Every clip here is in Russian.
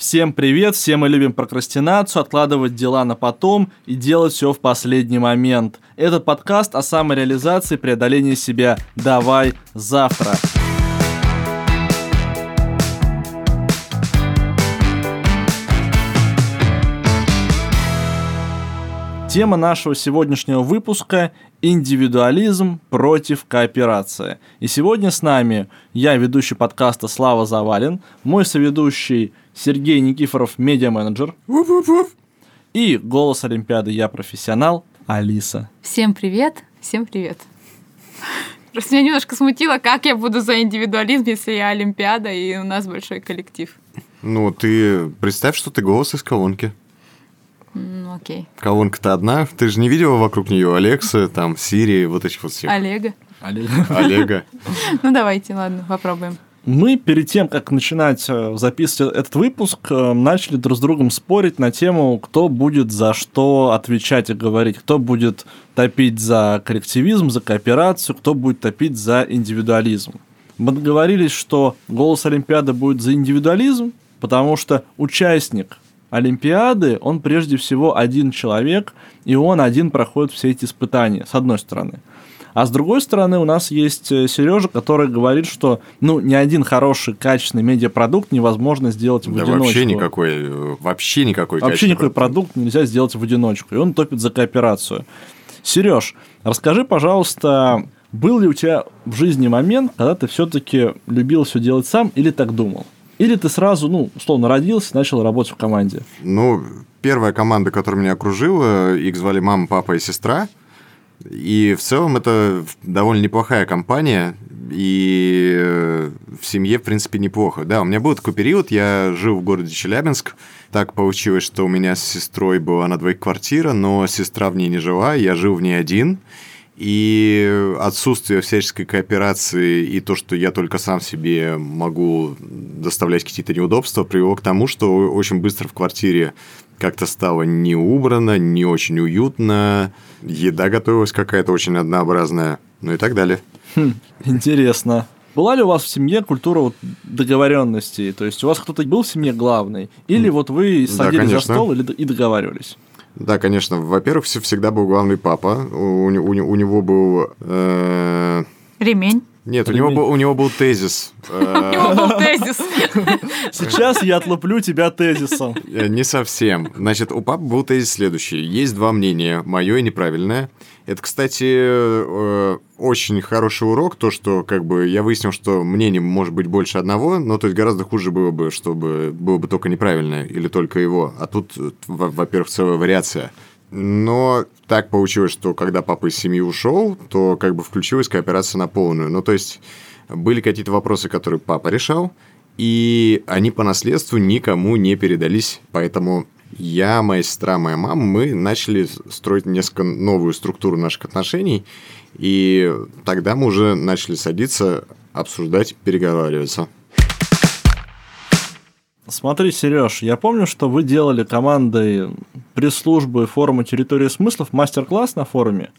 Всем привет, все мы любим прокрастинацию, откладывать дела на потом и делать все в последний момент. Этот подкаст о самореализации, преодолении себя. Давай завтра. Тема нашего сегодняшнего выпуска – индивидуализм против кооперации. И сегодня с нами я, ведущий подкаста Слава Завалин, мой соведущий Сергей Никифоров, медиа-менеджер. И голос Олимпиады «Я профессионал» Алиса. Всем привет, всем привет. Просто меня немножко смутило, как я буду за индивидуализм, если я Олимпиада и у нас большой коллектив. Ну, ты представь, что ты голос из колонки. Ну, окей. Колонка-то одна. Ты же не видела вокруг нее Алекса, там, Сирии, вот этих вот всех. Олега. Олега. Ну, давайте, ладно, попробуем. Мы перед тем, как начинать э, записывать этот выпуск, э, начали друг с другом спорить на тему, кто будет за что отвечать и говорить, кто будет топить за коллективизм, за кооперацию, кто будет топить за индивидуализм. Мы договорились, что голос Олимпиады будет за индивидуализм, потому что участник Олимпиады, он прежде всего один человек, и он один проходит все эти испытания, с одной стороны. А с другой стороны, у нас есть э, Сережа, который говорит, что ну, ни один хороший, качественный медиапродукт невозможно сделать в да одиночку. вообще никакой, э, вообще никакой Вообще никакой продукт нельзя сделать в одиночку, и он топит за кооперацию. Сереж, расскажи, пожалуйста, был ли у тебя в жизни момент, когда ты все-таки любил все делать сам или так думал? Или ты сразу, ну, условно, родился, начал работать в команде? Ну, первая команда, которая меня окружила, их звали мама, папа и сестра – и в целом это довольно неплохая компания, и э, в семье, в принципе, неплохо. Да, у меня был такой период, я жил в городе Челябинск, так получилось, что у меня с сестрой была на двоих квартира, но сестра в ней не жила, я жил в ней один, и отсутствие всяческой кооперации и то, что я только сам себе могу доставлять какие-то неудобства, привело к тому, что очень быстро в квартире как-то стало не убрано, не очень уютно, еда готовилась какая-то очень однообразная, ну и так далее. Хм, интересно. Была ли у вас в семье культура вот договоренности? То есть у вас кто-то был в семье главный? Или вот вы садились да, за стол или, и договаривались? Да, конечно. Во-первых, всегда был главный папа. У, у, у него был... Э... Ремень. Нет, у него, был, у него был тезис. У него был тезис. Сейчас я отлуплю тебя тезисом. Э, не совсем. Значит, у папы был тезис следующий. Есть два мнения, мое и неправильное. Это, кстати, э, очень хороший урок, то, что как бы я выяснил, что мнений может быть больше одного, но то есть гораздо хуже было бы, чтобы было бы только неправильное или только его. А тут, во-первых, целая вариация. Но так получилось, что когда папа из семьи ушел, то как бы включилась кооперация на полную. Ну, то есть были какие-то вопросы, которые папа решал, и они по наследству никому не передались. Поэтому я, моя сестра, моя мама, мы начали строить несколько новую структуру наших отношений, и тогда мы уже начали садиться, обсуждать, переговариваться. Смотри, Сереж, я помню, что вы делали командой пресс-службы форума «Территория смыслов» мастер-класс на форуме.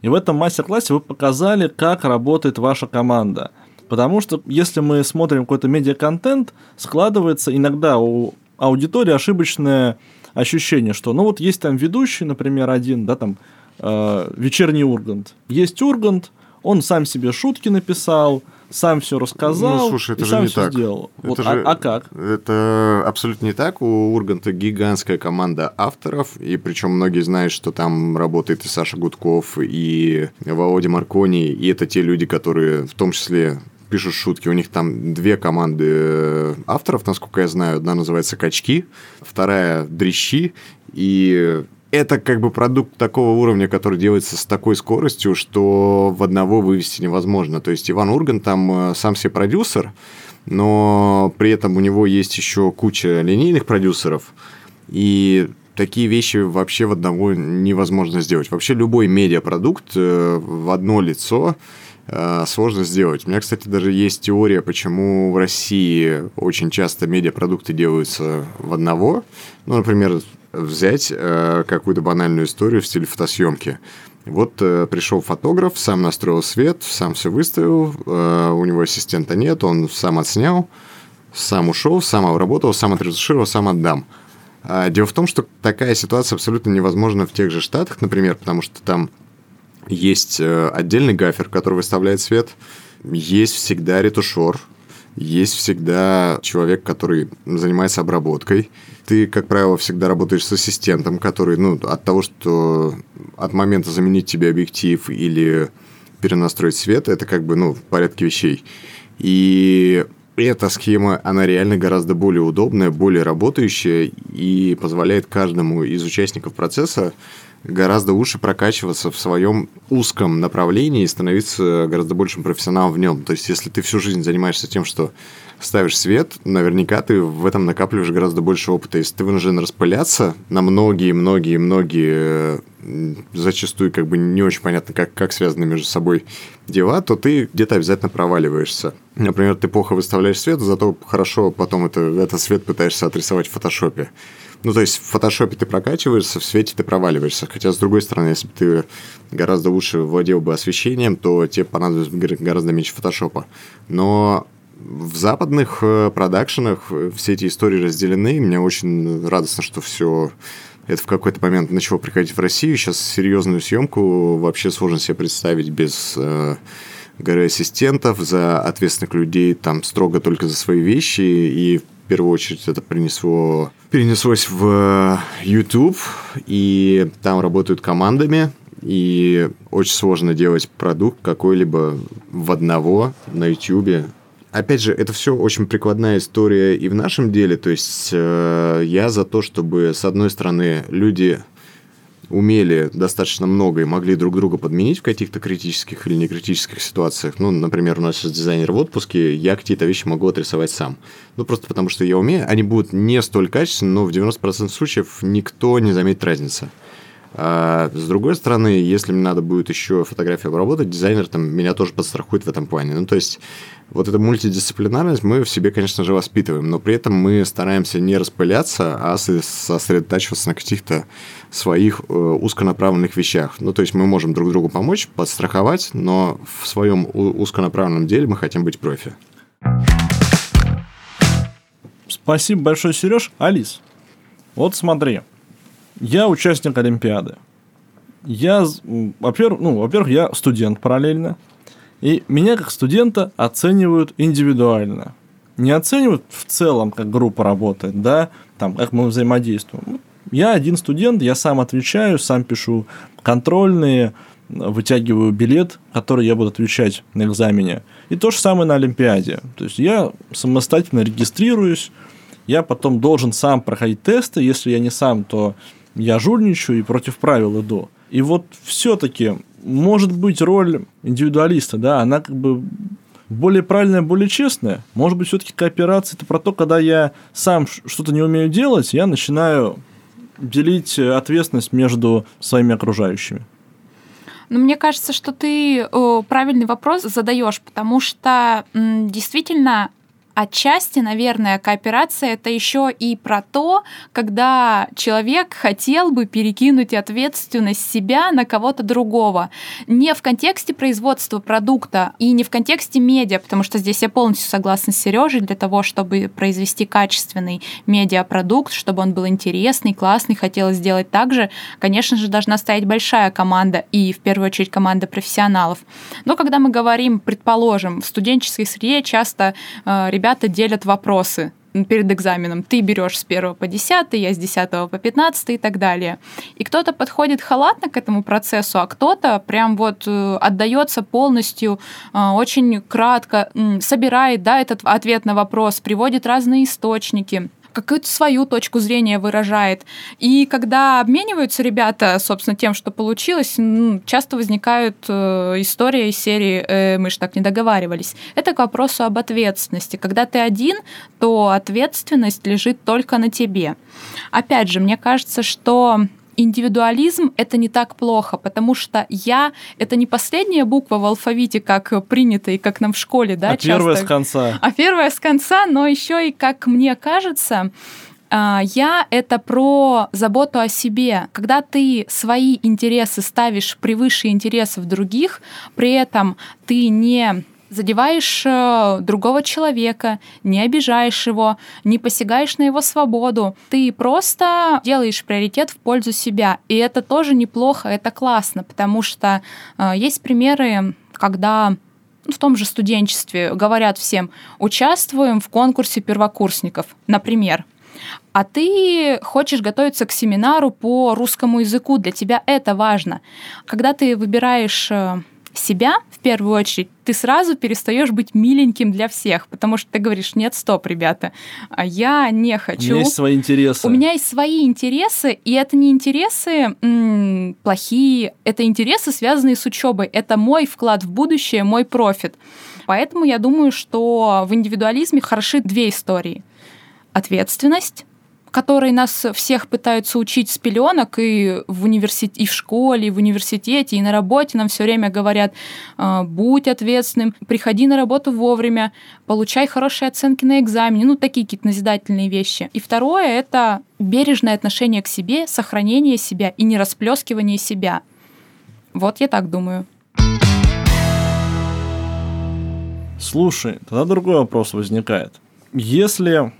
И в этом мастер-классе вы показали, как работает ваша команда. Потому что если мы смотрим какой-то медиа-контент, складывается иногда у аудитории ошибочное ощущение, что ну вот есть там ведущий, например, один, да, там э, вечерний Ургант. Есть Ургант, он сам себе шутки написал, сам все рассказал. Ну, слушай, это и же сам не все так. сделал. Это вот, же, а, а как? Это абсолютно не так. У Урганта гигантская команда авторов, и причем многие знают, что там работает и Саша Гудков, и Володя Маркони, и это те люди, которые в том числе пишут шутки. У них там две команды э, авторов, насколько я знаю. Одна называется «Качки», вторая «Дрищи». И это как бы продукт такого уровня, который делается с такой скоростью, что в одного вывести невозможно. То есть Иван Урган там э, сам себе продюсер, но при этом у него есть еще куча линейных продюсеров, и такие вещи вообще в одного невозможно сделать. Вообще любой медиапродукт э, в одно лицо э, сложно сделать. У меня, кстати, даже есть теория, почему в России очень часто медиапродукты делаются в одного. Ну, например, взять э, какую-то банальную историю в стиле фотосъемки. Вот э, пришел фотограф, сам настроил свет, сам все выставил, э, у него ассистента нет, он сам отснял, Сам ушел, сам обработал, сам отретушировал, сам отдам. А дело в том, что такая ситуация абсолютно невозможна в тех же Штатах, например, потому что там есть э, отдельный гафер, который выставляет свет, есть всегда ретушер, есть всегда человек, который занимается обработкой. Ты, как правило, всегда работаешь с ассистентом, который, ну, от того, что от момента заменить тебе объектив или перенастроить свет, это как бы, ну, в порядке вещей. И эта схема, она реально гораздо более удобная, более работающая и позволяет каждому из участников процесса гораздо лучше прокачиваться в своем узком направлении и становиться гораздо большим профессионалом в нем. То есть, если ты всю жизнь занимаешься тем, что ставишь свет, наверняка ты в этом накапливаешь гораздо больше опыта. Если ты вынужден распыляться на многие-многие-многие, зачастую как бы не очень понятно, как, как связаны между собой дела, то ты где-то обязательно проваливаешься. Например, ты плохо выставляешь свет, зато хорошо потом это, этот свет пытаешься отрисовать в фотошопе. Ну, то есть в фотошопе ты прокачиваешься, в свете ты проваливаешься. Хотя, с другой стороны, если бы ты гораздо лучше владел бы освещением, то тебе понадобилось бы гораздо меньше фотошопа. Но в западных э, продакшенах э, все эти истории разделены. Мне очень радостно, что все это в какой-то момент начало приходить в Россию. Сейчас серьезную съемку вообще сложно себе представить без э, горы ассистентов, за ответственных людей, там строго только за свои вещи. И первую очередь это принесло, перенеслось в YouTube, и там работают командами, и очень сложно делать продукт какой-либо в одного на YouTube. Опять же, это все очень прикладная история и в нашем деле. То есть э, я за то, чтобы, с одной стороны, люди умели достаточно много и могли друг друга подменить в каких-то критических или некритических ситуациях. Ну, например, у нас сейчас дизайнер в отпуске, я какие-то вещи могу отрисовать сам. Ну, просто потому что я умею. Они будут не столь качественны, но в 90% случаев никто не заметит разницы. А с другой стороны, если мне надо будет еще фотографию обработать, дизайнер там меня тоже подстрахует в этом плане. Ну, то есть, вот эта мультидисциплинарность мы в себе, конечно же, воспитываем, но при этом мы стараемся не распыляться, а сосредотачиваться на каких-то своих э, узконаправленных вещах. Ну, то есть, мы можем друг другу помочь, подстраховать, но в своем узконаправленном деле мы хотим быть профи. Спасибо большое, Сереж. Алис, вот смотри, я участник Олимпиады. Я, во-первых, ну, во-первых, я студент параллельно. И меня как студента оценивают индивидуально. Не оценивают в целом, как группа работает, да, там, как мы взаимодействуем. Ну, я один студент, я сам отвечаю, сам пишу контрольные, вытягиваю билет, который я буду отвечать на экзамене. И то же самое на Олимпиаде. То есть я самостоятельно регистрируюсь, я потом должен сам проходить тесты. Если я не сам, то я жульничаю и против правил иду. И вот все-таки, может быть, роль индивидуалиста, да, она как бы более правильная, более честная. Может быть, все-таки кооперация это про то, когда я сам что-то не умею делать, я начинаю делить ответственность между своими окружающими. Но ну, мне кажется, что ты о, правильный вопрос задаешь, потому что действительно отчасти, наверное, кооперация это еще и про то, когда человек хотел бы перекинуть ответственность себя на кого-то другого. Не в контексте производства продукта и не в контексте медиа, потому что здесь я полностью согласна с Сережей, для того, чтобы произвести качественный медиапродукт, чтобы он был интересный, классный, хотелось сделать так же, конечно же, должна стоять большая команда и, в первую очередь, команда профессионалов. Но когда мы говорим, предположим, в студенческой среде часто э, ребята делят вопросы перед экзаменом. Ты берешь с 1 по 10, я с 10 по 15 и так далее. И кто-то подходит халатно к этому процессу, а кто-то прям вот э, отдается полностью, э, очень кратко, собирает да, этот ответ на вопрос, приводит разные источники какую-то свою точку зрения выражает. И когда обмениваются ребята, собственно, тем, что получилось, ну, часто возникают э, истории из серии э, «Мы же так не договаривались». Это к вопросу об ответственности. Когда ты один, то ответственность лежит только на тебе. Опять же, мне кажется, что индивидуализм это не так плохо, потому что я это не последняя буква в алфавите, как принято и как нам в школе, да, а часто. первая с конца. А первая с конца, но еще и, как мне кажется, а, я это про заботу о себе. Когда ты свои интересы ставишь превыше интересов других, при этом ты не задеваешь э, другого человека, не обижаешь его, не посягаешь на его свободу. Ты просто делаешь приоритет в пользу себя. И это тоже неплохо, это классно, потому что э, есть примеры, когда ну, в том же студенчестве говорят всем, участвуем в конкурсе первокурсников, например. А ты хочешь готовиться к семинару по русскому языку, для тебя это важно. Когда ты выбираешь э, себя в первую очередь, ты сразу перестаешь быть миленьким для всех, потому что ты говоришь, нет, стоп, ребята, а я не хочу. У меня есть свои интересы. У меня есть свои интересы, и это не интересы м- плохие, это интересы, связанные с учебой. Это мой вклад в будущее, мой профит. Поэтому я думаю, что в индивидуализме хороши две истории. Ответственность которой нас всех пытаются учить с пеленок и в университете, и в школе, и в университете, и на работе нам все время говорят, «А, будь ответственным, приходи на работу вовремя, получай хорошие оценки на экзамене, ну, такие какие-то назидательные вещи. И второе — это бережное отношение к себе, сохранение себя и не расплескивание себя. Вот я так думаю. Слушай, тогда другой вопрос возникает. Если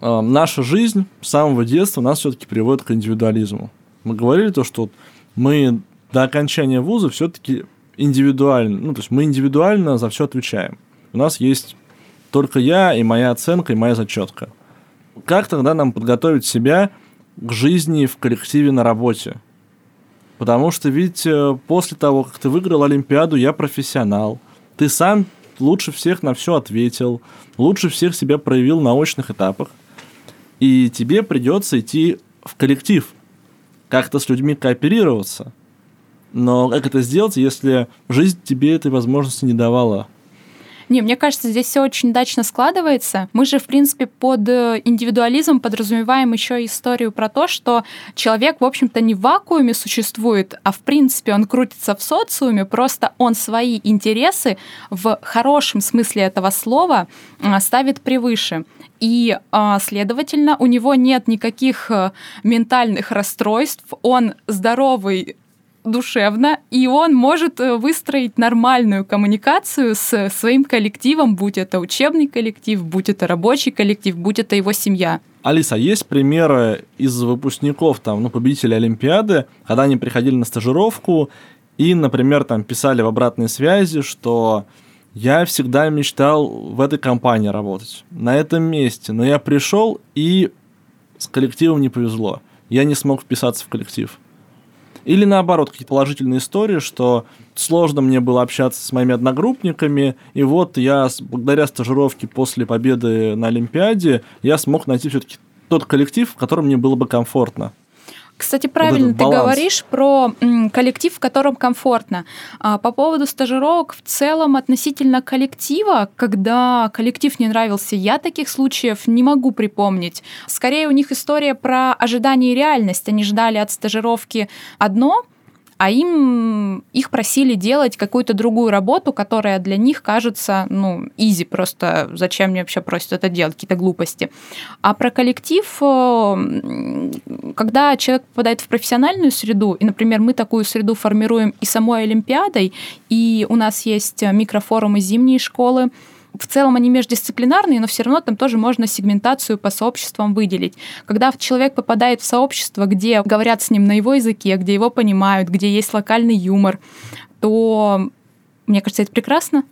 э, наша жизнь с самого детства нас все-таки приводит к индивидуализму. Мы говорили то, что мы до окончания вуза все-таки индивидуально, ну, то есть мы индивидуально за все отвечаем. У нас есть только я и моя оценка, и моя зачетка. Как тогда нам подготовить себя к жизни в коллективе на работе? Потому что ведь э, после того, как ты выиграл Олимпиаду, я профессионал. Ты сам лучше всех на все ответил, лучше всех себя проявил на очных этапах и тебе придется идти в коллектив, как-то с людьми кооперироваться. Но как это сделать, если жизнь тебе этой возможности не давала? Не, мне кажется, здесь все очень удачно складывается. Мы же, в принципе, под э, индивидуализм подразумеваем еще историю про то, что человек, в общем-то, не в вакууме существует, а в принципе он крутится в социуме, просто он свои интересы в хорошем смысле этого слова ставит превыше и, а, следовательно, у него нет никаких э, ментальных расстройств, он здоровый душевно, и он может э, выстроить нормальную коммуникацию с своим коллективом, будь это учебный коллектив, будь это рабочий коллектив, будь это его семья. Алиса, есть примеры из выпускников, там, ну, победителей Олимпиады, когда они приходили на стажировку и, например, там писали в обратной связи, что я всегда мечтал в этой компании работать, на этом месте, но я пришел и с коллективом не повезло. Я не смог вписаться в коллектив. Или наоборот, какие-то положительные истории, что сложно мне было общаться с моими одногруппниками, и вот я благодаря стажировке после победы на Олимпиаде я смог найти все-таки тот коллектив, в котором мне было бы комфортно. Кстати, правильно вот ты говоришь про коллектив, в котором комфортно. А, по поводу стажировок в целом относительно коллектива, когда коллектив не нравился, я таких случаев не могу припомнить. Скорее у них история про ожидание и реальность. Они ждали от стажировки одно, а им их просили делать какую-то другую работу, которая для них кажется, ну, изи, просто зачем мне вообще просят это делать, какие-то глупости. А про коллектив, э, когда человек попадает в профессиональную среду, и, например, мы такую среду формируем и самой Олимпиадой, и у нас есть микрофорумы зимней школы, в целом они междисциплинарные, но все равно там тоже можно сегментацию по сообществам выделить. Когда человек попадает в сообщество, где говорят с ним на его языке, где его понимают, где есть локальный юмор, то, мне кажется, это прекрасно.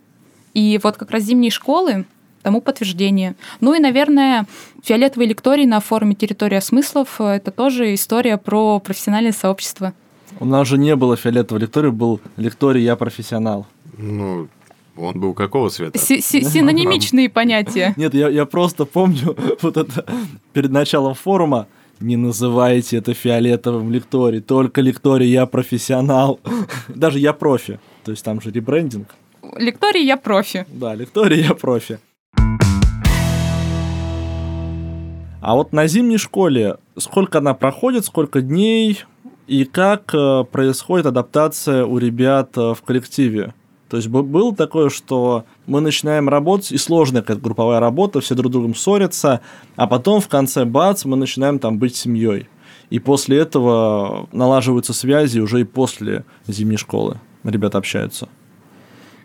И вот как раз зимние школы тому подтверждение. Ну и, наверное, фиолетовый лекторий на форуме «Территория смыслов» — это тоже история про профессиональное сообщество. У нас же не было фиолетового лектория, был лекторий «Я профессионал». Ну, он был какого цвета? Синонимичные понятия. Нет, я, я просто помню вот это перед началом форума. Не называйте это фиолетовым лекторий, только лекторий я профессионал. Даже я профи. То есть там же ребрендинг. Лекторий я профи. Да, лекторий я профи. А вот на зимней школе сколько она проходит, сколько дней и как э, происходит адаптация у ребят э, в коллективе? То есть было такое, что мы начинаем работать, и сложная какая-то групповая работа, все друг с другом ссорятся, а потом в конце бац, мы начинаем там быть семьей. И после этого налаживаются связи уже и после зимней школы. Ребята общаются.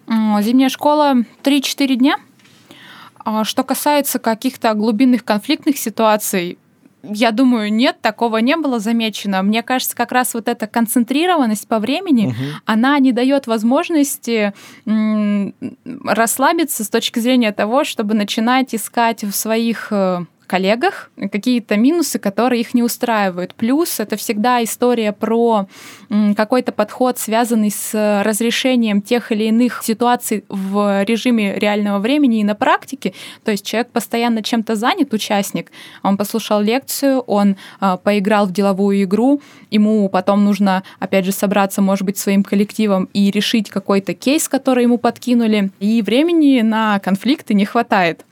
Зимняя школа 3-4 дня. А что касается каких-то глубинных конфликтных ситуаций, я думаю, нет, такого не было замечено. Мне кажется, как раз вот эта концентрированность по времени, угу. она не дает возможности расслабиться с точки зрения того, чтобы начинать искать в своих э, коллегах какие-то минусы, которые их не устраивают. Плюс это всегда история про какой-то подход, связанный с разрешением тех или иных ситуаций в режиме реального времени и на практике. То есть человек постоянно чем-то занят, участник. Он послушал лекцию, он э, поиграл в деловую игру, ему потом нужно, опять же, собраться, может быть, своим коллективом и решить какой-то кейс, который ему подкинули. И времени на конфликты не хватает.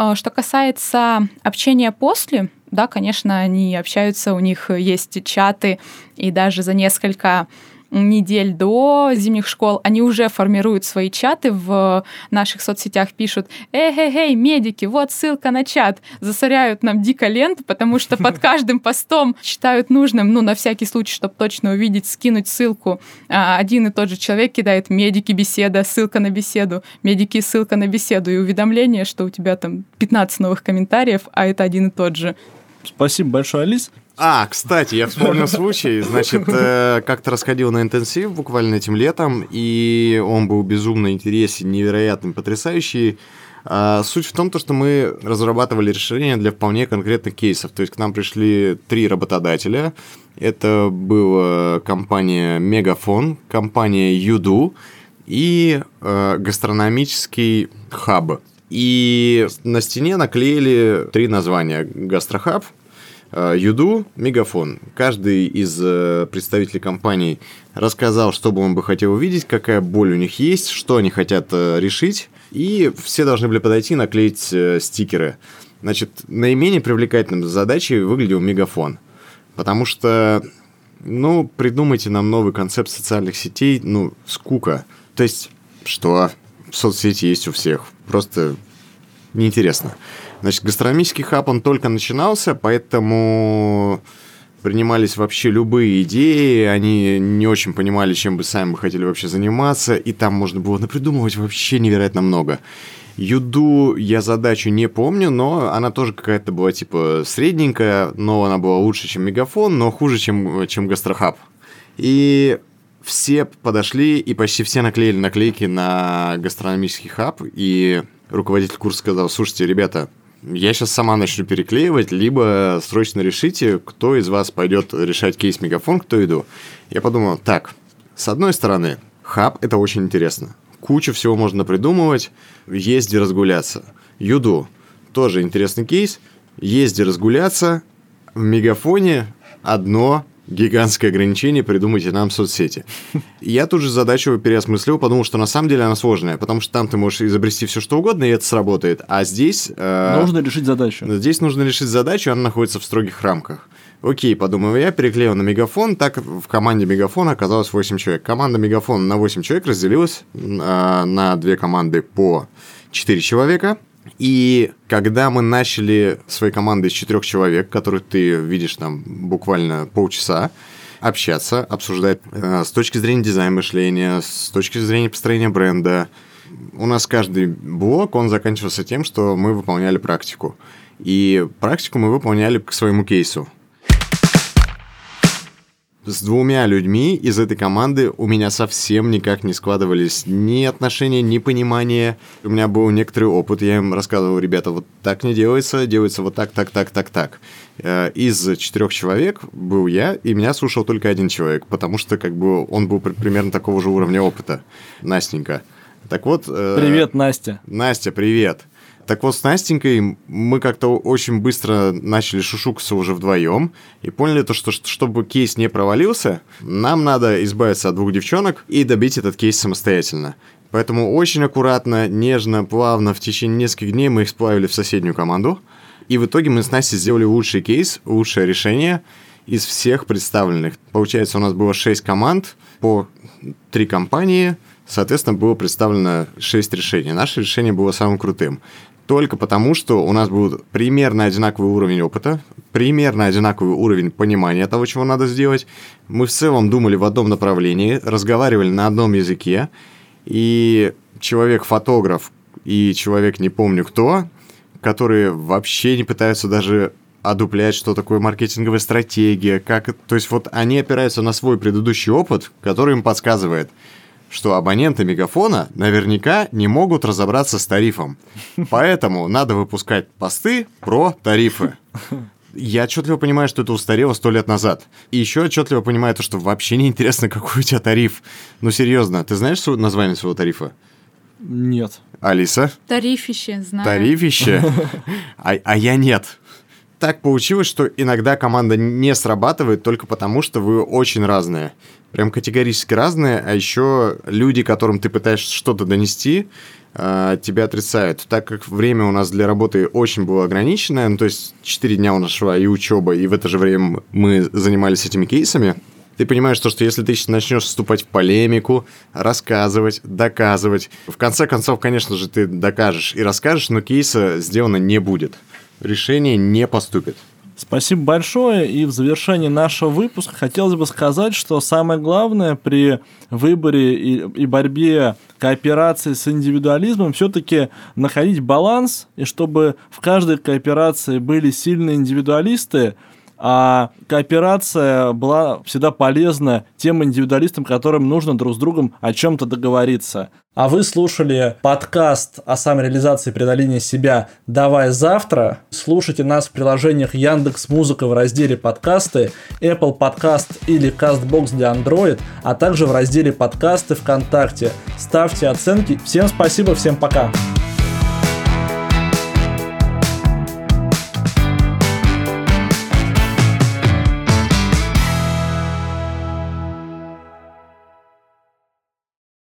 А, что касается общения после, да, конечно, они общаются, у них есть чаты, и даже за несколько недель до зимних школ, они уже формируют свои чаты в наших соцсетях, пишут «Эй-эй-эй, медики, вот ссылка на чат». Засоряют нам дико ленту, потому что под каждым постом считают нужным, ну, на всякий случай, чтобы точно увидеть, скинуть ссылку. А, один и тот же человек кидает «Медики, беседа», ссылка на беседу, «Медики, ссылка на беседу» и уведомление, что у тебя там 15 новых комментариев, а это один и тот же. Спасибо большое, Алис. А, кстати, я вспомнил случай. Значит, э, как-то расходил на интенсив буквально этим летом, и он был безумно интересен, невероятный, потрясающий. А, суть в том, что мы разрабатывали решения для вполне конкретных кейсов. То есть к нам пришли три работодателя. Это была компания Мегафон, компания Юду и э, гастрономический хаб. И на стене наклеили три названия. Гастрохаб, Юду, Мегафон. Каждый из э, представителей компаний рассказал, что бы он бы хотел увидеть, какая боль у них есть, что они хотят э, решить. И все должны были подойти и наклеить стикеры. Значит, наименее привлекательным задачей выглядел Мегафон. Потому что, ну, придумайте нам новый концепт социальных сетей, ну, скука. То есть, что? Соцсети есть у всех. Просто неинтересно. Значит, гастрономический хаб, он только начинался, поэтому принимались вообще любые идеи, они не очень понимали, чем бы сами бы хотели вообще заниматься, и там можно было напридумывать вообще невероятно много. Юду я задачу не помню, но она тоже какая-то была типа средненькая, но она была лучше, чем Мегафон, но хуже, чем, чем Гастрохаб. И все подошли и почти все наклеили наклейки на гастрономический хаб, и руководитель курса сказал, слушайте, ребята, я сейчас сама начну переклеивать, либо срочно решите, кто из вас пойдет решать кейс Мегафон, кто иду. Я подумал, так, с одной стороны, хаб – это очень интересно. Кучу всего можно придумывать, езди разгуляться. Юду – тоже интересный кейс. Езди разгуляться, в Мегафоне одно гигантское ограничение придумайте нам соцсети. Я тут же задачу переосмыслил, подумал, что на самом деле она сложная, потому что там ты можешь изобрести все что угодно, и это сработает. А здесь... Э, нужно решить задачу. Здесь нужно решить задачу, она находится в строгих рамках. Окей, подумал я, переклеил на Мегафон, так в команде Мегафона оказалось 8 человек. Команда Мегафона на 8 человек разделилась э, на две команды по 4 человека. И когда мы начали своей командой из четырех человек, которых ты видишь там буквально полчаса, общаться, обсуждать э, с точки зрения дизайна мышления, с точки зрения построения бренда. У нас каждый блок, он заканчивался тем, что мы выполняли практику. И практику мы выполняли к своему кейсу с двумя людьми из этой команды у меня совсем никак не складывались ни отношения, ни понимания. У меня был некоторый опыт, я им рассказывал, ребята, вот так не делается, делается вот так, так, так, так, так. Э, из четырех человек был я, и меня слушал только один человек, потому что как бы он был примерно такого же уровня опыта, Настенька. Так вот... Э, привет, Настя. Настя, привет. Так вот, с Настенькой мы как-то очень быстро начали шушукаться уже вдвоем и поняли то, что чтобы кейс не провалился, нам надо избавиться от двух девчонок и добить этот кейс самостоятельно. Поэтому очень аккуратно, нежно, плавно в течение нескольких дней мы их сплавили в соседнюю команду. И в итоге мы с Настей сделали лучший кейс, лучшее решение из всех представленных. Получается, у нас было 6 команд по 3 компании, Соответственно, было представлено 6 решений. Наше решение было самым крутым только потому, что у нас был примерно одинаковый уровень опыта, примерно одинаковый уровень понимания того, чего надо сделать. Мы в целом думали в одном направлении, разговаривали на одном языке, и человек-фотограф и человек не помню кто, которые вообще не пытаются даже одуплять, что такое маркетинговая стратегия, как... То есть вот они опираются на свой предыдущий опыт, который им подсказывает, что абоненты Мегафона наверняка не могут разобраться с тарифом. Поэтому надо выпускать посты про тарифы. Я отчетливо понимаю, что это устарело сто лет назад. И еще отчетливо понимаю то, что вообще не интересно, какой у тебя тариф. Ну, серьезно, ты знаешь название своего тарифа? Нет. Алиса? Тарифище, знаю. Тарифище? А, а я нет. Так получилось, что иногда команда не срабатывает только потому, что вы очень разные. Прям категорически разные, а еще люди, которым ты пытаешься что-то донести, а, тебя отрицают. Так как время у нас для работы очень было ограниченное, ну, то есть 4 дня у нас шла и учеба, и в это же время мы занимались этими кейсами, ты понимаешь то, что если ты начнешь вступать в полемику, рассказывать, доказывать, в конце концов, конечно же, ты докажешь и расскажешь, но кейса сделано не будет. Решение не поступит. Спасибо большое. И в завершении нашего выпуска хотелось бы сказать, что самое главное при выборе и, и борьбе кооперации с индивидуализмом все-таки находить баланс, и чтобы в каждой кооперации были сильные индивидуалисты, а кооперация была всегда полезна тем индивидуалистам, которым нужно друг с другом о чем-то договориться. А вы слушали подкаст о самореализации и преодолении себя «Давай завтра». Слушайте нас в приложениях Яндекс Музыка в разделе «Подкасты», Apple Podcast или CastBox для Android, а также в разделе «Подкасты» ВКонтакте. Ставьте оценки. Всем спасибо, всем пока. Пока.